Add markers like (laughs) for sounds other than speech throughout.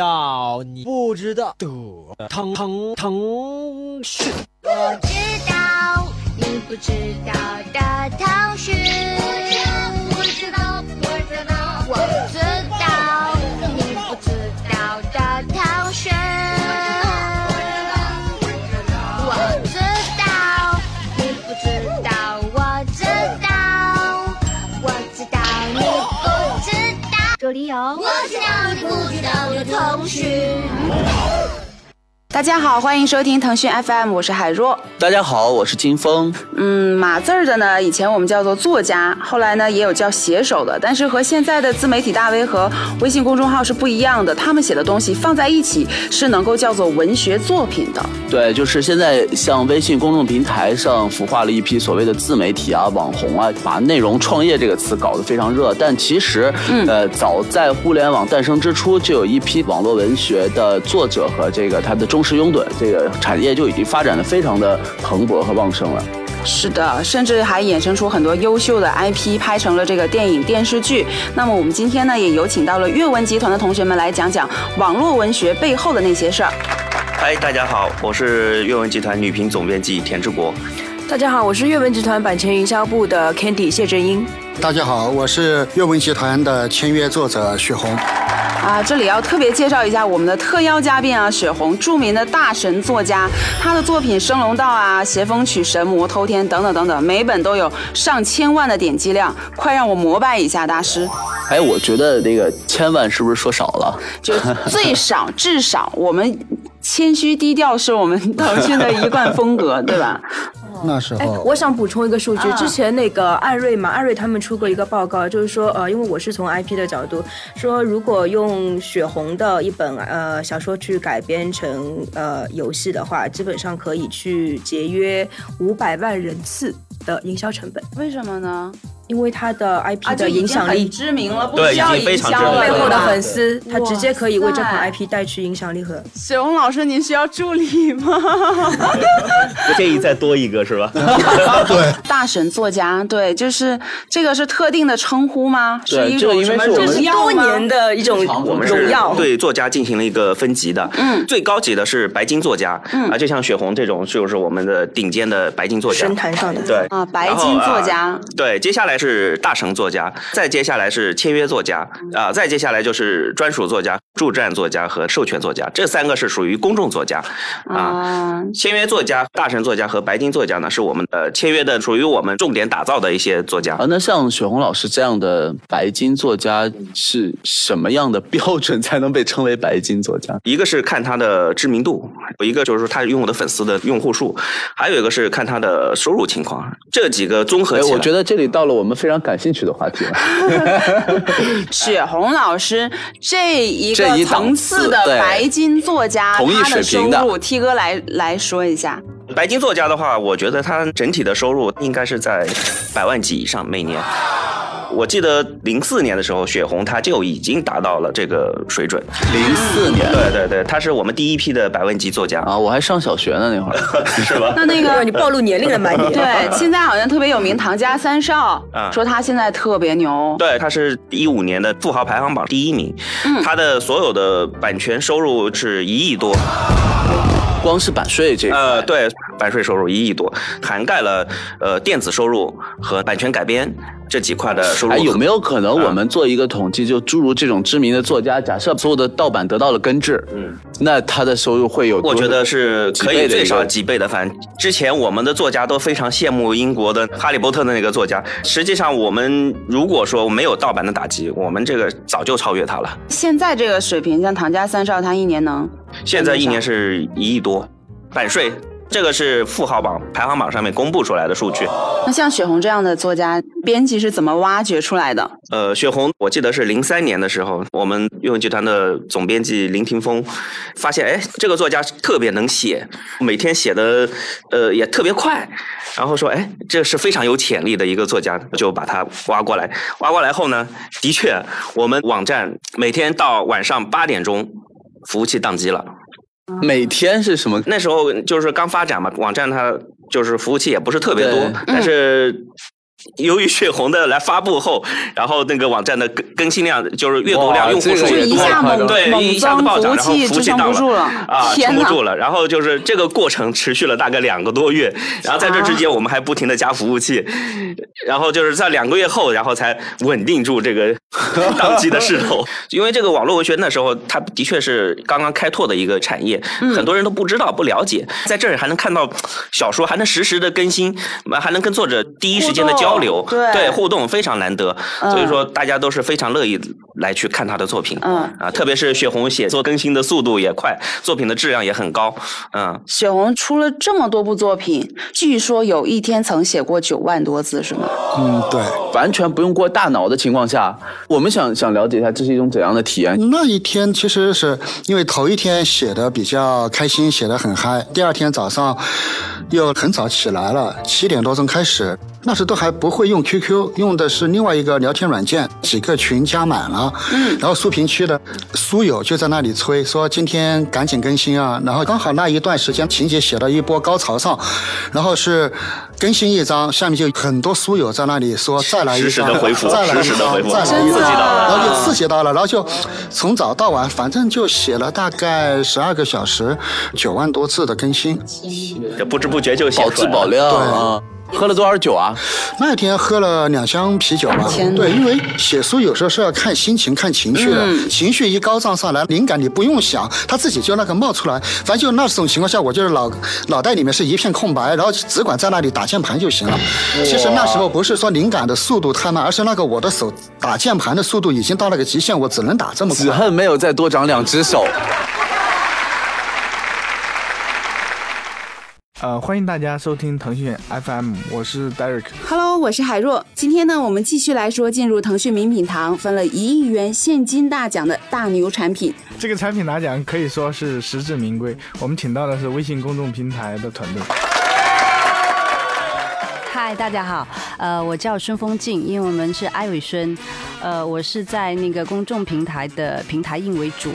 道你不知道的腾腾腾讯。我知道你不知道的腾讯。我知道，我知道，我知道到了通讯。大家好，欢迎收听腾讯 FM，我是海若。大家好，我是金峰。嗯，码字儿的呢，以前我们叫做作家，后来呢也有叫写手的，但是和现在的自媒体大 V 和微信公众号是不一样的，他们写的东西放在一起是能够叫做文学作品的。对，就是现在像微信公众平台上孵化了一批所谓的自媒体啊、网红啊，把内容创业这个词搞得非常热。但其实，嗯呃，早在互联网诞生之初，就有一批网络文学的作者和这个他的忠实拥趸，这个产业就已经发展的非常的蓬勃和旺盛了。是的，甚至还衍生出很多优秀的 IP，拍成了这个电影、电视剧。那么我们今天呢，也有请到了阅文集团的同学们来讲讲网络文学背后的那些事儿。嗨，大家好，我是阅文集团女频总编辑田志国。大家好，我是阅文集团版权营销部的 Candy 谢振英。大家好，我是阅文集团的签约作者许红。啊，这里要特别介绍一下我们的特邀嘉宾啊，雪红，著名的大神作家，他的作品《升龙道》啊，《邪风曲》《神魔偷天》等等等等，每本都有上千万的点击量，快让我膜拜一下大师！哎，我觉得这个千万是不是说少了？就最少至少我们谦虚低调是我们腾讯的一贯风格，对吧？哎那时候，，我想补充一个数据，啊。之前那个艾瑞嘛，艾瑞他们出过一个报告，就是说，呃，因为我是从 IP 的角度说，如果用血红的一本呃小说去改编成呃游戏的话，基本上可以去节约五百万人次的营销成本，为什么呢？因为他的 IP 的影响力。知名了，不需要营销背后的粉丝，他直接可以为这款 IP 带去影响力和雪红老师，您需要助理吗？(laughs) 不建议再多一个是吧？(laughs) 对，大神作家，对，就是这个是特定的称呼吗？对是一这个因为种什么是我们多年的一种我们是荣耀。对作家进行了一个分级的，嗯最高级的是白金作家，嗯啊，就像雪红这种就是我们的顶尖的白金作家神，坛上的对啊，白金作啊家，对，接下来是大神作家，再接下来是签约作家，啊，再接下来就是专属作家、助战作家和授权作家，这三个是属于公众作家，啊。啊，签约作家、大神作家和白金作家呢，是我们的签约的，属于我们重点打造的一些作家啊，。那像雪红老师这样的白金作家是什么样的标准才能被称为白金作家？一个是看他的知名度，有一个就是说他拥有的粉丝的用户数，还有一个是看他的收入情况。这几个综合哎，起来，我觉得这里到了我们非常感兴趣的话题了。(laughs) 雪红老师这一个层次的白金作家，同一他的收水平的入，T 哥来来说一下。白金作家的话，我觉得他整体的收入应该是在百万级以上每年。我记得零四年的时候，雪红他就已经达到了这个水准。零四年对对对，他是我们第一批的百万级作家，啊，我还上小学呢那会儿。(laughs) 是吧？那那个你暴露年龄了吗？你 (laughs) 对，现在好像特别有名，唐家三少啊说他现在特别牛。对，他是一五年的富豪排行榜第一名，他的所有的版权收入是一亿多，光是版税这个，呃，对，版税收入一亿多，涵盖了呃电子收入和版权改编这几块的收入。哎，有没有可能啊我们做一个统计，就诸如这种知名的作家，假设所有的盗版得到了根治，嗯，那他的收入会有多？我觉得是可以最少几倍的翻。之前我们的作家都非常羡慕英国的《哈利波特》的那个作家，实际上我们如果说没有盗版的打击，我们这个早就超越他了。现在这个水平，像唐家三少，他一年能现在一年是一亿多，版税。这个是富豪榜排行榜上面公布出来的数据。那像雪红这样的作家，编辑是怎么挖掘出来的？呃，雪红，我记得是零三年的时候，我们阅文集团的总编辑林霆锋发现，哎，这个作家特别能写，每天写的呃也特别快，然后说，哎，这是非常有潜力的一个作家，就把他挖过来。挖过来后呢，的确，我们网站每天到晚上八点钟，服务器宕机了。每天是什么？那时候就是刚发展嘛，网站它就是服务器也不是特别多，但是由于血红的来发布后，然后那个网站的更更新量就是阅读量、用户数这个也多对，猛一下子暴涨，然后器服务器到不住了 (laughs) 啊，撑不住了。然后就是这个过程持续了大概两个多月，然后在这之间我们还不停的加服务器，然后就是在两个月后，然后才稳定住这个 (laughs) 当机的势头。因为这个网络文学那时候它的确是刚刚开拓的一个产业，嗯很多人都不知道不了解，在这儿还能看到小说，还能实时的更新，还能跟作者第一时间的交流，对对互动非常难得，嗯所以说大家都是非常乐意来去看他的作品，嗯啊，特别是雪红写作更新的速度也快，作品的质量也很高，嗯。雪红出了这么多部作品，据说有一天曾写过九万多字，是吗？嗯，对。完全不用过大脑的情况下，我们想想了解一下这是一种怎样的体验。那一天其实是因为头一天写的比较开心，写的很嗨，第二天早上又很早起来了，七点多钟开始。那时都还不会用 QQ，用的是另外一个聊天软件，几个群加满了。嗯，然后书评区的书友就在那里催说今天赶紧更新啊。然后刚好那一段时间情节写到一波高潮上，然后是更新一章，下面就很多书友在那里说再来一实时章，的回复再来一章实时的回复再来一章，然后就刺激到了，然后就从早到晚，反正就写了大概十二个小时，九万多字的更新。这不知不觉就写保出来了。质保量啊！喝了多少酒啊？那天喝了两箱啤酒吧天，哪对，因为写书有时候是要看心情、看情绪的，嗯情绪一高涨上来，灵感你不用想，它自己就那个冒出来。反正就那种情况下，我就是脑脑袋里面是一片空白，然后只管在那里打键盘就行了。其实那时候不是说灵感的速度太慢，而是那个我的手打键盘的速度已经到了个极限，我只能打这么快。只恨没有再多长两只手。呃，欢迎大家收听腾讯 FM，我是 Derek。Hello，我是海若。今天呢，我们继续来说进入腾讯名品堂分了一亿元现金大奖的大牛产品。这个产品拿奖可以说是实至名归，我们请到的是微信公众平台的团队。嗨，大家好，呃，我叫孙风静，因为我们是艾伟孙，呃，我是在那个公众平台的平台运为主，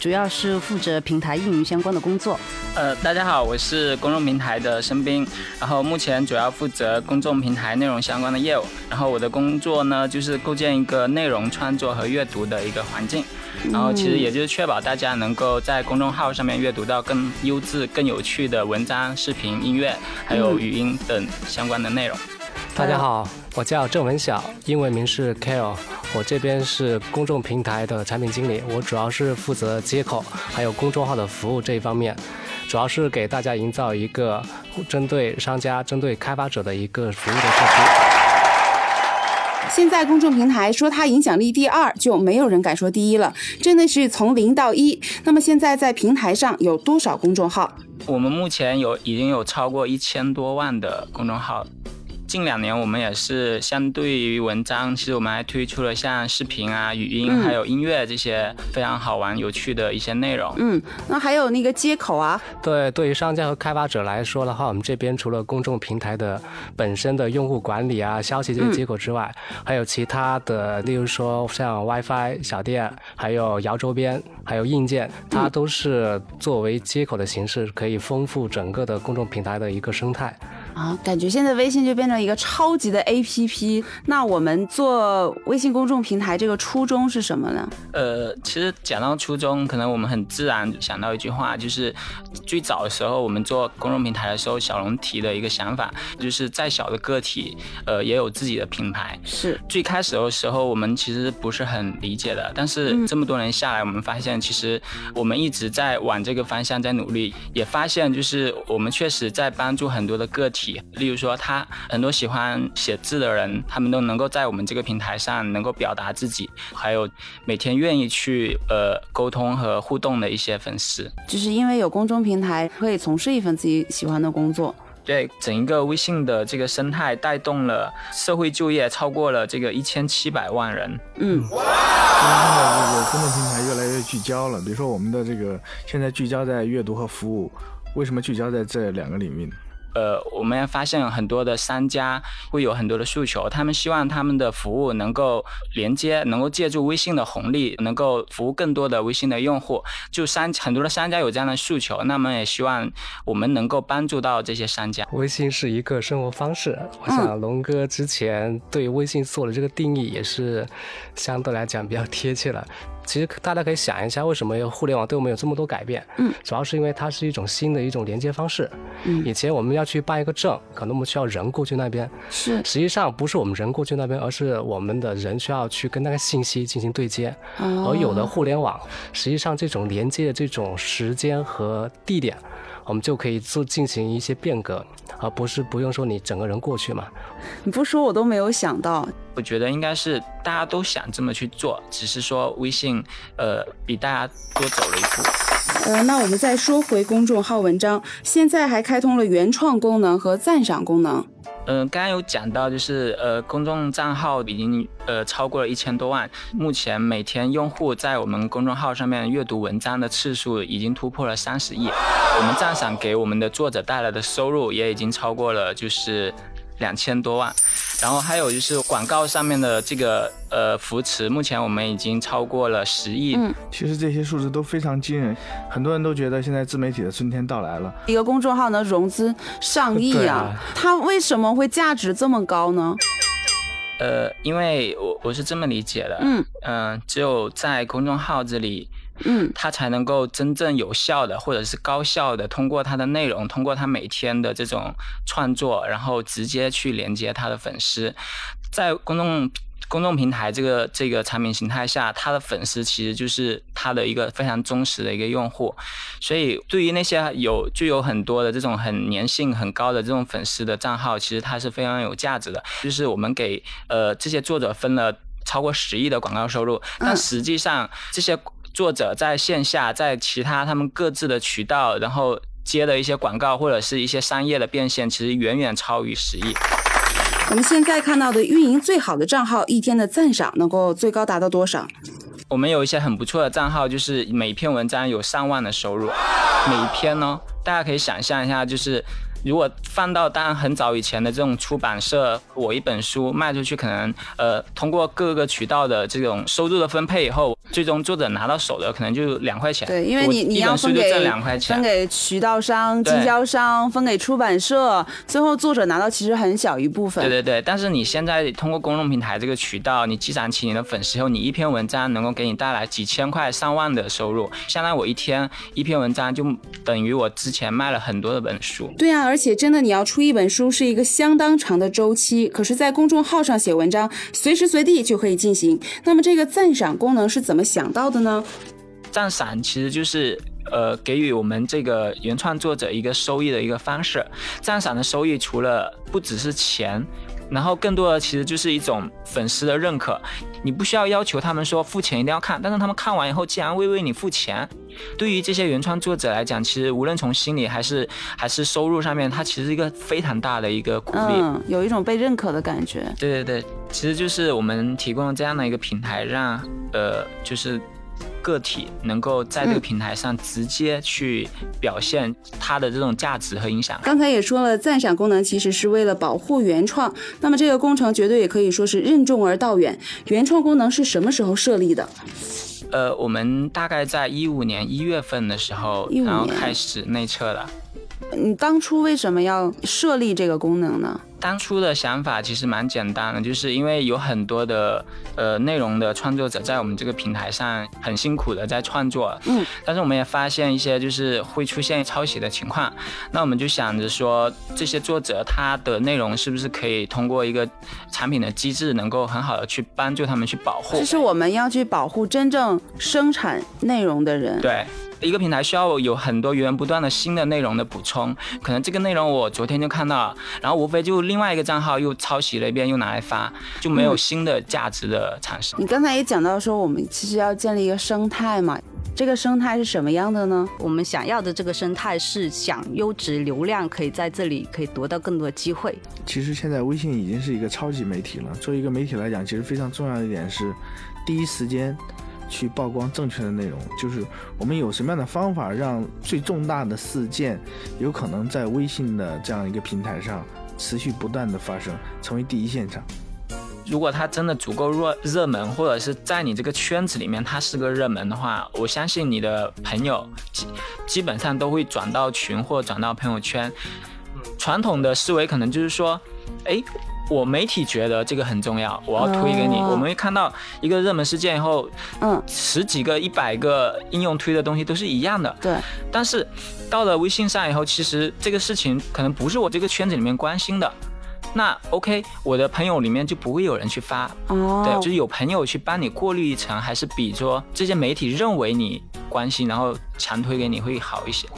主要是负责平台运营相关的工作。呃，大家好，我是公众平台的申斌，然后目前主要负责公众平台内容相关的业务。然后我的工作呢，就是构建一个内容创作和阅读的一个环境。然后其实也就是确保大家能够在公众号上面阅读到更优质、更有趣的文章、视频、音乐，还有语音等相关的内容。大家好，我叫郑文晓，英文名是 Kale，我这边是公众平台的产品经理，我主要是负责接口还有公众号的服务这一方面，主要是给大家营造一个针对商家、针对开发者的一个服务的社区。现在公众平台说它影响力第二，就没有人敢说第一了，真的是从零到一。那么现在在平台上有多少公众号？我们目前有已经有超过一千多万的公众号。近两年，我们也是相对于文章，其实我们还推出了像视频啊、语音、嗯还有音乐这些非常好玩、有趣的一些内容。嗯，那还有那个接口啊，对，对于商家和开发者来说的话，我们这边除了公众平台的本身的用户管理啊、消息这些接口之外，还有其他的，例如说像 WiFi 小店，还有摇周边，还有硬件，它都是作为接口的形式，可以丰富整个的公众平台的一个生态。啊，感觉现在微信就变成一个超级的 APP。那我们做微信公众平台这个初衷是什么呢？呃，其实讲到初衷，可能我们很自然想到一句话，就是最早的时候我们做公众平台的时候，小龙提的一个想法，就是再小的个体，呃，也有自己的品牌。是最开始的时候，我们其实不是很理解的，但是嗯这么多年下来，我们发现其实我们一直在往这个方向在努力，也发现就是我们确实在帮助很多的个体，例如说他很多喜欢写字的人，他们都能够在我们这个平台上能够表达自己，还有每天愿意去呃沟通和互动的一些粉丝。就是因为有公众平台，可以从事一份自己喜欢的工作。对整一个微信的这个生态，带动了社会就业超过了这个一千七百万人。嗯，现在这个公众平台越来越聚焦了，比如说我们的这个现在聚焦在阅读和服务，为什么聚焦在这两个领域呢？呃，我们也发现很多的商家会有很多的诉求，他们希望他们的服务能够连接，能够借助微信的红利，能够服务更多的微信的用户。就商很多的商家有这样的诉求，那么也希望我们能够帮助到这些商家。微信是一个生活方式，我想龙哥之前对微信做的这个定义也是相对来讲比较贴切了。其实大家可以想一下，为什么互联网对我们有这么多改变？嗯，主要是因为它是一种新的一种连接方式。嗯，以前我们要去办一个证，可能我们需要人过去那边。是，实际上不是我们人过去那边，而是我们的人需要去跟那个信息进行对接。哦而有了互联网，实际上这种连接的这种时间和地点，我们就可以做进行一些变革，而不是不用说你整个人过去嘛。你 (laughs) 不说我都没有想到。我觉得应该是大家都想这么去做，只是说微信呃比大家多走了一步。呃，那我们再说回公众号文章，现在还开通了原创功能和赞赏功能。嗯、刚刚有讲到，就是呃，公众账号已经呃超过了一千多万，目前每天用户在我们公众号上面阅读文章的次数已经突破了三十亿，我们赞赏给我们的作者带来的收入也已经超过了就是两千多万，然后还有就是广告上面的这个呃扶持，目前我们已经超过了十亿。嗯，其实这些数字都非常惊人，很多人都觉得现在自媒体的春天到来了。一个公众号能融资上亿啊啊，它为什么会价值这么高呢？呃，因为我我是这么理解的，嗯嗯、只有在公众号这里，嗯，他才能够真正有效的或者是高效的通过他的内容，通过他每天的这种创作，然后直接去连接他的粉丝，在公众。公众平台这个这个产品形态下，他的粉丝其实就是他的一个非常忠实的一个用户，所以对于那些有具有很多的这种很粘性很高的这种粉丝的账号，其实它是非常有价值的。就是我们给呃这些作者分了超过十亿的广告收入，但实际上这些作者在线下在其他他们各自的渠道，然后接的一些广告或者是一些商业的变现，其实远远超于十亿。我们现在看到的运营最好的账号，一天的赞赏能够最高达到多少？我们有一些很不错的账号，就是每篇文章有上万的收入，每一篇呢，大家可以想象一下，就是如果放到当然很早以前的这种出版社，我一本书卖出去，可能呃通过各个渠道的这种收入的分配以后，最终作者拿到手的可能就两块钱。对，因为你你要分给挣两块钱分。给渠道商、经销商，分给出版社，最后作者拿到其实很小一部分。对对对，但是你现在通过公众平台这个渠道，你积攒起你的粉丝后，你一篇文章能够给你带来几千块、上万的收入，相当于我一天一篇文章就等于我之前卖了很多的本书。对啊，而且真的你要出一本书是一个相当长的周期，可是，在公众号上写文章，随时随地就可以进行。那么，这个赞赏功能是怎么么想到的呢？赞赏其实就是呃给予我们这个原创作者一个收益的一个方式。赞赏的收益除了不只是钱，然后更多的其实就是一种粉丝的认可。你不需要要求他们说付钱一定要看，但是他们看完以后竟然会为你付钱。对于这些原创作者来讲，其实无论从心理还是还是收入上面，它其实是一个非常大的一个鼓励。嗯，有一种被认可的感觉。对对对，其实就是我们提供了这样的一个平台，让呃就是个体能够在这个嗯平台上直接去表现它的这种价值和影响。刚才也说了，赞赏功能其实是为了保护原创。那么这个工程绝对也可以说是任重而道远。原创功能是什么时候设立的？呃，我们大概在一五年一月份的时候，然后开始内测了。你当初为什么要设立这个功能呢？当初的想法其实蛮简单的，就是因为有很多的呃内容的创作者在我们这个平台上很辛苦的在创作，嗯，但是我们也发现一些就是会出现抄袭的情况，那我们就想着说，这些作者他的内容是不是可以通过一个产品的机制，能够很好的去帮助他们去保护这，是我们要去保护真正生产内容的人。对。一个平台需要有很多源源不断的新的内容的补充，可能这个内容我昨天就看到了，然后无非就另外一个账号又抄袭了一遍，又拿来发，就没有嗯新的价值的产生。你刚才也讲到说，我们其实要建立一个生态嘛，这个生态是什么样的呢？我们想要的这个生态是想优质流量可以在这里可以夺到更多的机会。其实现在微信已经是一个超级媒体了。作为一个媒体来讲，其实非常重要的一点是，第一时间去曝光正确的内容，就是我们有什么样的方法让最重大的事件有可能在微信的这样一个平台上持续不断的发生，成为第一现场。如果它真的足够热热门，或者是在你这个圈子里面它是个热门的话，我相信你的朋友基基本上都会转到群或转到朋友圈。传统的思维可能就是说，哎，我媒体觉得这个很重要，我要推给你。哦我们会看到一个热门事件以后，嗯，十几个、一百个应用推的东西都是一样的。对。但是到了微信上以后，其实这个事情可能不是我这个圈子里面关心的。那 OK，我的朋友里面就不会有人去发，哦对，就是有朋友去帮你过滤一层，还是比说这些媒体认为你关心，然后强推给你会好一些。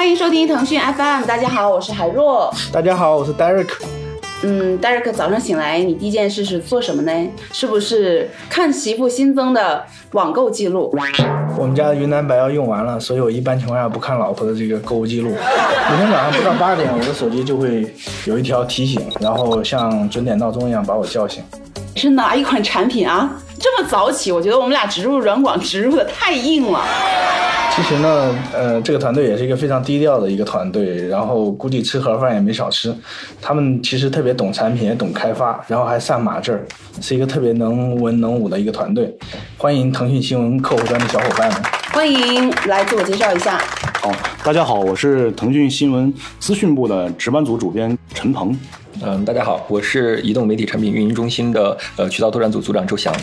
欢迎收听腾讯 FM，大家好，我是海若。大家好，我是 Derek。嗯，Derek 早上醒来，你第一件事是做什么呢？是不是看媳妇新增的网购记录？我们家的云南白药用完了，所以我一般情况下不看老婆的这个购物记录。每天早上不到八点，我的手机就会有一条提醒，然后像准点闹钟一样把我叫醒。是哪一款产品啊？这么早起，我觉得我们俩植入软广植入的太硬了。其实呢，呃，这个团队也是一个非常低调的一个团队，然后估计吃盒饭也没少吃。他们其实特别懂产品，也懂开发，然后还上马这儿，是一个特别能文能武的一个团队。欢迎腾讯新闻客户端的小伙伴们。欢迎来自我介绍一下。好，大家好，我是腾讯新闻资讯部的值班组主编陈鹏。嗯，大家好，我是移动媒体产品运营中心的呃渠道拓展组组长周翔。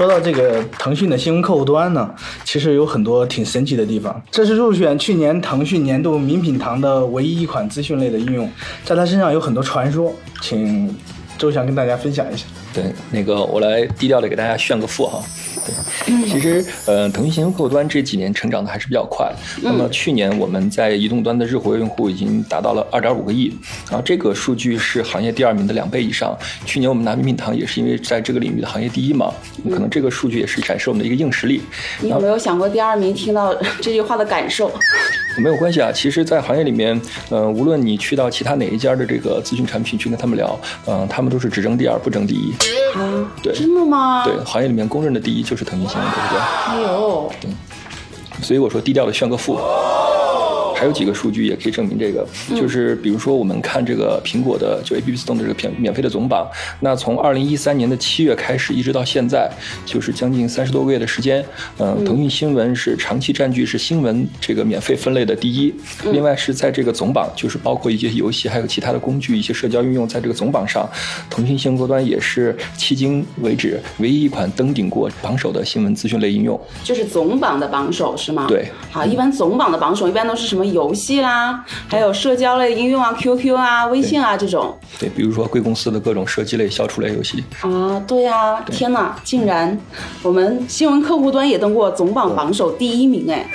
说到这个腾讯的新闻客户端呢，其实有很多挺神奇的地方。这是入选去年腾讯年度名品堂的唯一一款资讯类的应用，在它身上有很多传说，请周翔跟大家分享一下。对，那个我来低调的给大家炫个富哈。对，其实呃，腾讯新闻客户端这几年成长的还是比较快。那么去年我们在移动端的日活跃用户已经达到了二点五个亿，然后这个数据是行业第二名的两倍以上。去年我们拿名品堂也是因为在这个领域的行业第一嘛，可能这个数据也是展示我们的一个硬实力。你有没有想过第二名听到这句话的感受？(laughs) 没有关系啊，其实，在行业里面，呃，无论你去到其他哪一家的这个咨询产品去跟他们聊，嗯、他们都是只争第二不争第一。啊，对，真的吗？对，行业里面公认的第一就是腾讯新闻客户端。哎呦，所以我说低调的炫个富。还有几个数据也可以证明这个，就是比如说我们看这个苹果的就 APP Store 的这个免免费的总榜，那从二零一三年的七月开始一直到现在，就是将近三十多个月的时间，嗯、腾讯新闻是长期占据是新闻这个免费分类的第一，另外是在这个总榜，就是包括一些游戏还有其他的工具、一些社交应用，在这个总榜上，腾讯新闻客户端也是迄今为止唯一一款登顶过榜首的新闻资讯类应用。就是总榜的榜首是吗？对。好，一般总榜的榜首一般都是什么游戏啦，还有社交类应用啊，QQ 啊、微信啊这种。对，比如说贵公司的各种射击类、消除类游戏。啊，对呀、天哪，竟然我们新闻客户端也登过总榜榜首第一名哎！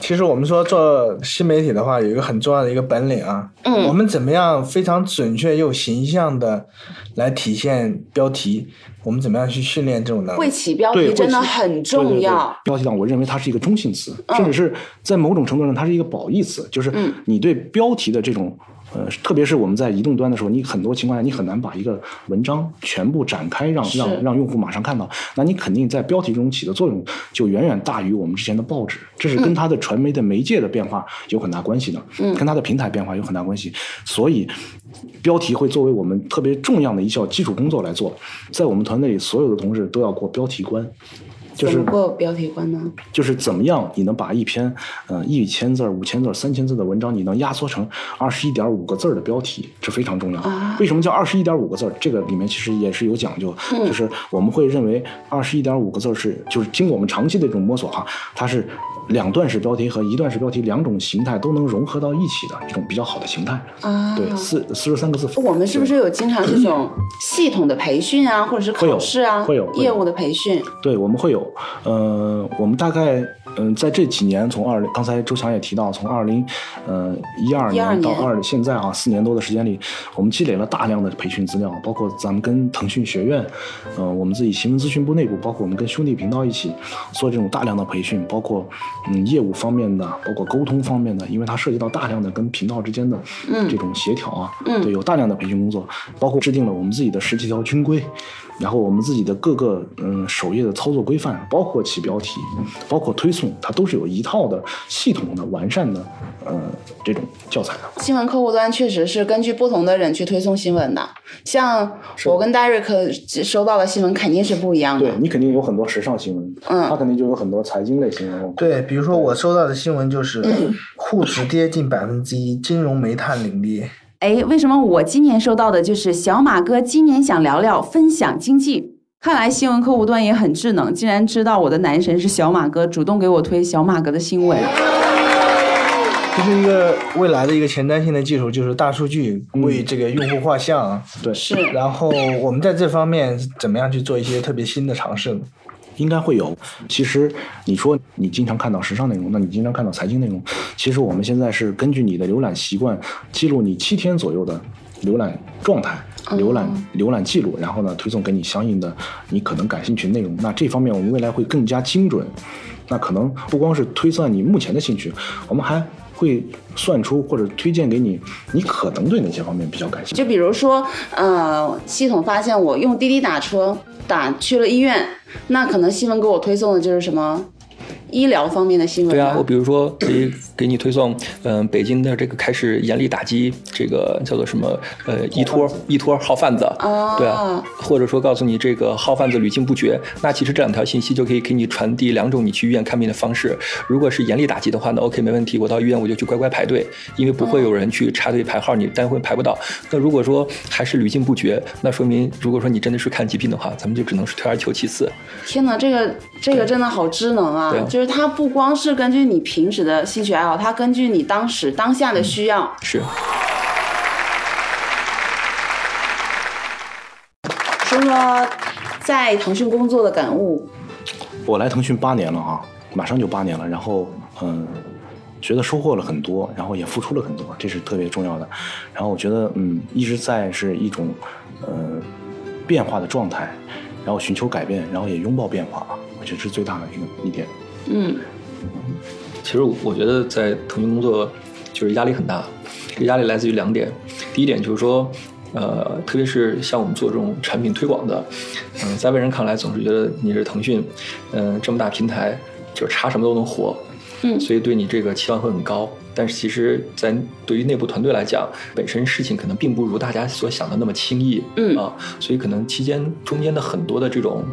其实我们说做新媒体的话，有一个很重要的一个本领啊，嗯我们怎么样非常准确又形象的来体现标题？我们怎么样去训练这种能力？会起标题真的很重对对对要。标题党，我认为它是一个中性词，嗯甚至是在某种程度上，它是一个褒义词，就是你对标题的这种。呃，特别是我们在移动端的时候，你很多情况下你很难把一个文章全部展开让，是让让用户马上看到。那你肯定在标题中起的作用就远远大于我们之前的报纸，这是跟它的传媒的媒介的变化有很大关系的，嗯跟它的平台变化有很大关系。所以，标题会作为我们特别重要的一项基础工作来做。在我们团队里，所有的同事都要过标题关。就是过标题关呢？就是怎么样你能把一篇呃一千字儿、五千字儿、三千字的文章，你能压缩成二十一点五个字的标题，这非常重要。啊为什么叫二十一点五个字？这个里面其实也是有讲究，嗯就是我们会认为二十一点五个字是，就是经过我们长期的这种摸索哈，它是两段式标题和一段式标题两种形态都能融合到一起的一种比较好的形态。啊，对，四四十三个字。我们是不是有经常这种系统的培训啊，或者是考试啊，会有业务的培训？对，我们会有，呃，我们大概嗯，在这几年，从二零刚才周强也提到，从二零呃一二12年到年二现在啊四年多的时间里，我们积累了大量的培训资料，包括咱们跟腾讯学院，呃，我们自己新闻资讯部内部，包括我们跟兄弟频道一起做这种大量的培训，包括嗯业务方面的，包括沟通方面的，因为它涉及到大量的跟频道之间的嗯这种协调啊，嗯对，有大量的培训工作，包括制定了我们自己的十几条军规，然后我们自己的各个嗯首页的操作规范，包括起标题，包括推送，它都是有一套的系统的完善的呃这种教材的。新闻客户端确实是根据不同的人去推送新闻的，像我跟 Derek 收到的新闻肯定是不一样的。对你肯定有很多时尚新闻，嗯他肯定就有很多财经类新闻。对，比如说我收到的新闻就是 (clears throat) 沪指跌近百分之一，金融煤炭领跌。哎，为什么我今年收到的就是小马哥今年想聊聊分享经济？看来新闻客户端也很智能，竟然知道我的男神是小马哥，主动给我推小马哥的新闻。这是一个未来的一个前瞻性的技术，就是大数据为这个用户画像。对，是。然后我们在这方面怎么样去做一些特别新的尝试呢？应该会有。其实你说你经常看到时尚内容，那你经常看到财经内容，其实我们现在是根据你的浏览习惯，记录你七天左右的浏览状态。浏览浏览记录，然后呢推送给你相应的你可能感兴趣的内容。那这方面我们未来会更加精准。那可能不光是推算你目前的兴趣，我们还会算出或者推荐给你你可能对哪些方面比较感兴趣。就比如说，呃，系统发现我用滴滴打车打去了医院，那可能新闻给我推送的就是什么医疗方面的新闻。对啊，我比如说可以给你推送，(clears throat) 嗯、北京的这个开始严厉打击这个叫做什么呃依托依托号贩子，啊对啊，或者说告诉你这个号贩子屡禁不绝，那其实这两条信息就可以给你传递两种你去医院看病的方式。如果是严厉打击的话，那 OK 没问题，我到医院我就去乖乖排队，因为不会有人去插队排号，你单会排不到。那如果说还是屡禁不绝，那说明如果说你真的是看疾病的话，咱们就只能是退而求其次。天哪，这个这个真的好智能啊！对啊就是它不光是根据你平时的兴趣爱好，它根据你当时当下的需要。是。说说在腾讯工作的感悟。我来腾讯八年了啊，马上就八年了，然后嗯，觉得收获了很多，然后也付出了很多，这是特别重要的。然后我觉得嗯，一直在是一种呃变化的状态，然后寻求改变，然后也拥抱变化吧，我觉得这是最大的一个一点。嗯，其实我觉得在腾讯工作就是压力很大，这压力来自于两点。第一点就是说，呃，特别是像我们做这种产品推广的，嗯、在外人看来总是觉得你是腾讯，嗯、这么大平台，就是插什么都能火，嗯，所以对你这个期望会很高。但是其实，在对于内部团队来讲，本身事情可能并不如大家所想的那么轻易，嗯。啊，所以可能期间中间的很多的这种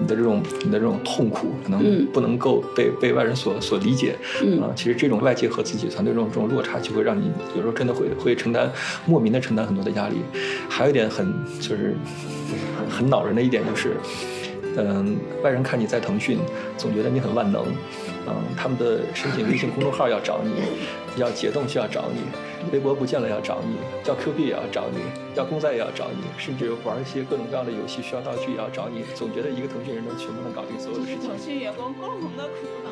你的这种你的这种痛苦，可能嗯。不能够被被外人所所理解，嗯。啊，其实这种外界和自己团队这种这种落差，就会让你有时候真的会会承担莫名的承担很多的压力。还有一点很就是很恼人的一点就是，嗯，外人看你在腾讯，总觉得你很万能，嗯，他们的申请微信公众号要找你，(laughs) 要解冻需要找你，微博不见了要找你，叫 Q 币也要找你，叫公仔也要找你，甚至玩一些各种各样的游戏需要道具也要找你，总觉得一个腾讯人能全部能搞定所有的事情。腾讯员工共同的苦恼。